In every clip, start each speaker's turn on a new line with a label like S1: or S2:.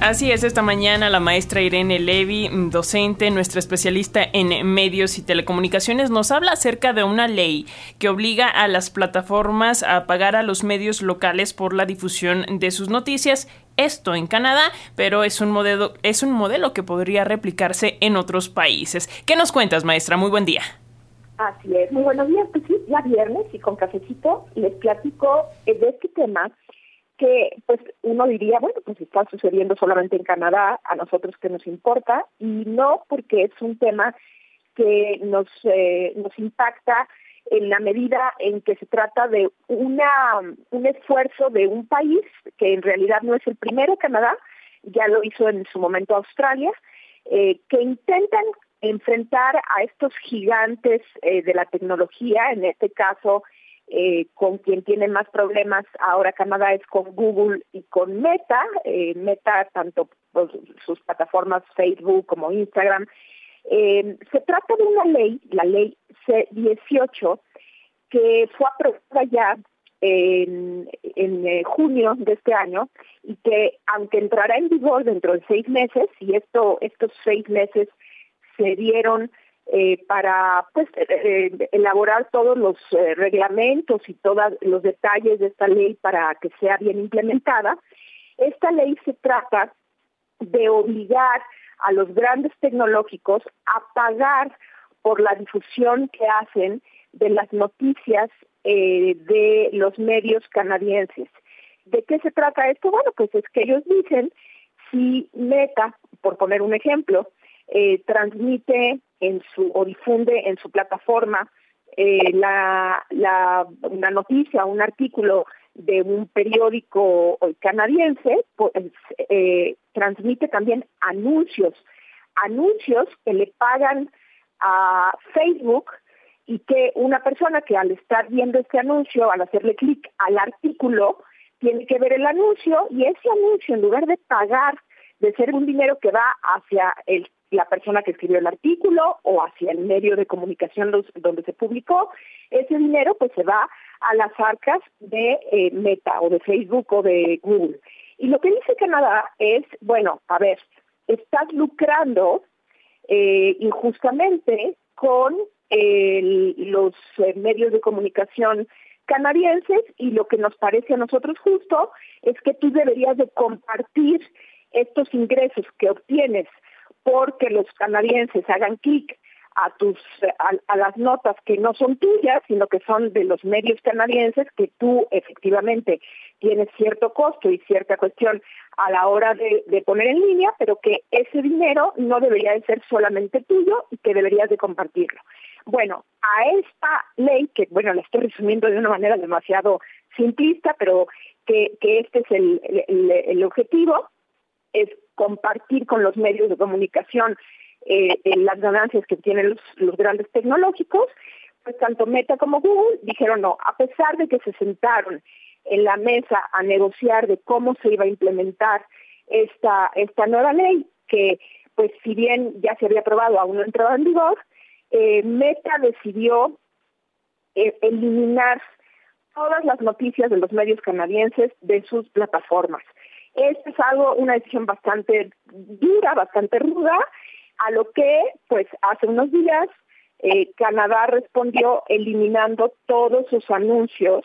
S1: Así es, esta mañana la maestra Irene Levy, docente, nuestra especialista en medios y telecomunicaciones, nos habla acerca de una ley que obliga a las plataformas a pagar a los medios locales por la difusión de sus noticias. Esto en Canadá, pero es un modelo, es un modelo que podría replicarse en otros países. ¿Qué nos cuentas, maestra? Muy buen día.
S2: Así es, muy buenos días. Pues sí, ya viernes y con cafecito les platico de este tema que pues uno diría, bueno, pues está sucediendo solamente en Canadá, a nosotros que nos importa, y no porque es un tema que nos, eh, nos impacta en la medida en que se trata de una un esfuerzo de un país que en realidad no es el primero, Canadá, ya lo hizo en su momento Australia, eh, que intentan enfrentar a estos gigantes eh, de la tecnología, en este caso eh, con quien tiene más problemas ahora Canadá es con Google y con Meta. Eh, Meta, tanto por sus plataformas Facebook como Instagram. Eh, se trata de una ley, la ley C-18, que fue aprobada ya en, en junio de este año y que aunque entrará en vigor dentro de seis meses, y esto estos seis meses se dieron eh, para pues eh, eh, elaborar todos los reglamentos y todos los detalles de esta ley para que sea bien implementada. Esta ley se trata de obligar a los grandes tecnológicos a pagar por la difusión que hacen de las noticias de los medios canadienses. ¿De qué se trata esto? Bueno, pues es que ellos dicen, si Meta, por poner un ejemplo, eh, transmite en su o difunde en su plataforma eh, una noticia, un artículo de un periódico canadiense, pues, eh, transmite también anuncios, anuncios que le pagan a Facebook y que una persona que al estar viendo este anuncio, al hacerle clic al artículo, tiene que ver el anuncio y ese anuncio, en lugar de pagar, de ser un dinero que va hacia el la persona que escribió el artículo o hacia el medio de comunicación donde se publicó, ese dinero pues se va a las arcas de eh, Meta o de Facebook o de Google. Y lo que dice Canadá es, bueno, a ver, estás lucrando eh, injustamente con los eh, medios de comunicación canadienses y lo que nos parece a nosotros justo es que tú deberías de compartir estos ingresos que obtienes porque los canadienses hagan clic a tus a, las notas que no son tuyas, sino que son de los medios canadienses que tú efectivamente tienes cierto costo y cierta cuestión a la hora de, poner en línea, pero que ese dinero no debería de ser solamente tuyo y que deberías de compartirlo. Bueno, a esta ley, que bueno, la estoy resumiendo de una manera demasiado simplista, pero que, este es el, el objetivo, es compartir con los medios de comunicación eh, las ganancias que tienen los, grandes tecnológicos, pues tanto Meta como Google dijeron no, a pesar de que se sentaron en la mesa a negociar de cómo se iba a implementar esta, esta nueva ley, que pues si bien ya se había aprobado, aún no entraba en vigor, eh, Meta decidió eh, eliminar todas las noticias de los medios canadienses de sus plataformas. Esto es algo, una decisión bastante dura, bastante ruda, a lo que, pues, hace unos días eh, Canadá respondió eliminando todos sus anuncios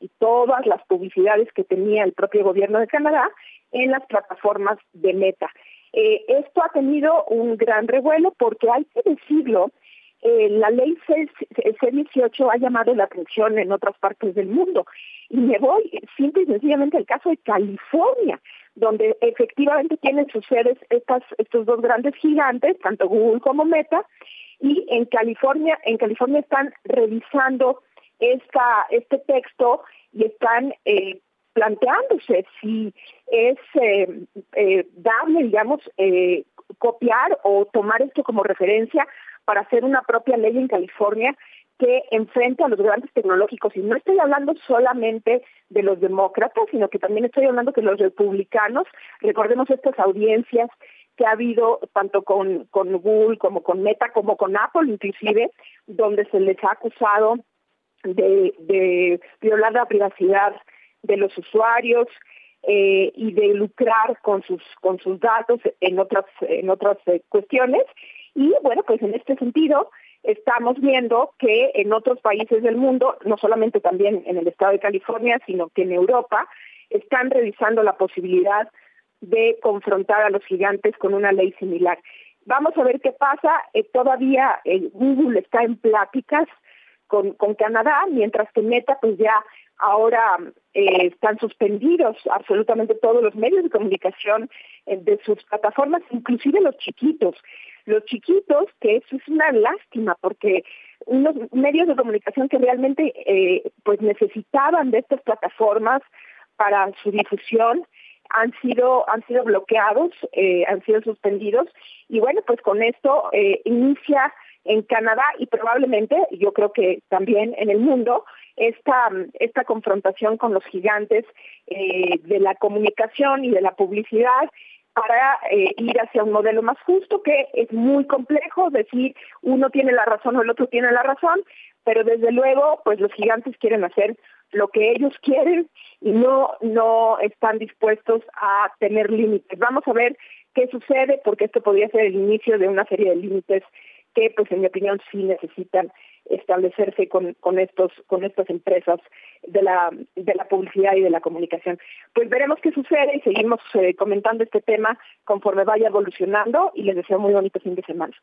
S2: y todas las publicidades que tenía el propio gobierno de Canadá en las plataformas de Meta. Eh, esto ha tenido un gran revuelo porque hay que decirlo, eh, la ley C18 ha llamado la atención en otras partes del mundo. Y me voy simple y sencillamente al caso de California, donde efectivamente tienen sus sedes estos dos grandes gigantes, tanto Google como Meta, y en California, en California están revisando esta, este texto y están eh, planteándose si es eh, eh, dable, digamos, eh, copiar o tomar esto como referencia para hacer una propia ley en California que enfrente a los grandes tecnológicos. Y no estoy hablando solamente de los demócratas, sino que también estoy hablando de los republicanos. Recordemos estas audiencias que ha habido tanto con, con Google como con Meta como con Apple inclusive, donde se les ha acusado de, de violar la privacidad de los usuarios eh, y de lucrar con sus con sus datos en otras en otras eh, cuestiones y bueno pues en este sentido estamos viendo que en otros países del mundo no solamente también en el estado de California sino que en Europa están revisando la posibilidad de confrontar a los gigantes con una ley similar. Vamos a ver qué pasa. Eh, todavía eh, Google está en pláticas con, con Canadá, mientras que Meta pues ya ahora eh, están suspendidos absolutamente todos los medios de comunicación de sus plataformas, inclusive los chiquitos. Los chiquitos, que eso es una lástima, porque unos medios de comunicación que realmente pues necesitaban de estas plataformas para su difusión, han sido han sido bloqueados, eh, han sido suspendidos y bueno, pues con esto eh, inicia en Canadá y probablemente, yo creo que también en el mundo, esta, esta confrontación con los gigantes eh, de la comunicación y de la publicidad para ir hacia un modelo más justo, que es muy complejo, decir uno tiene la razón o el otro tiene la razón, pero desde luego, pues los gigantes quieren hacer lo que ellos quieren y no, no están dispuestos a tener límites. Vamos a ver qué sucede porque esto podría ser el inicio de una serie de límites que, pues en mi opinión, sí necesitan establecerse con, con estos con estas empresas de la de la publicidad y de la comunicación. Pues veremos qué sucede y seguimos eh, comentando este tema conforme vaya evolucionando y les deseo muy bonito fin de semana.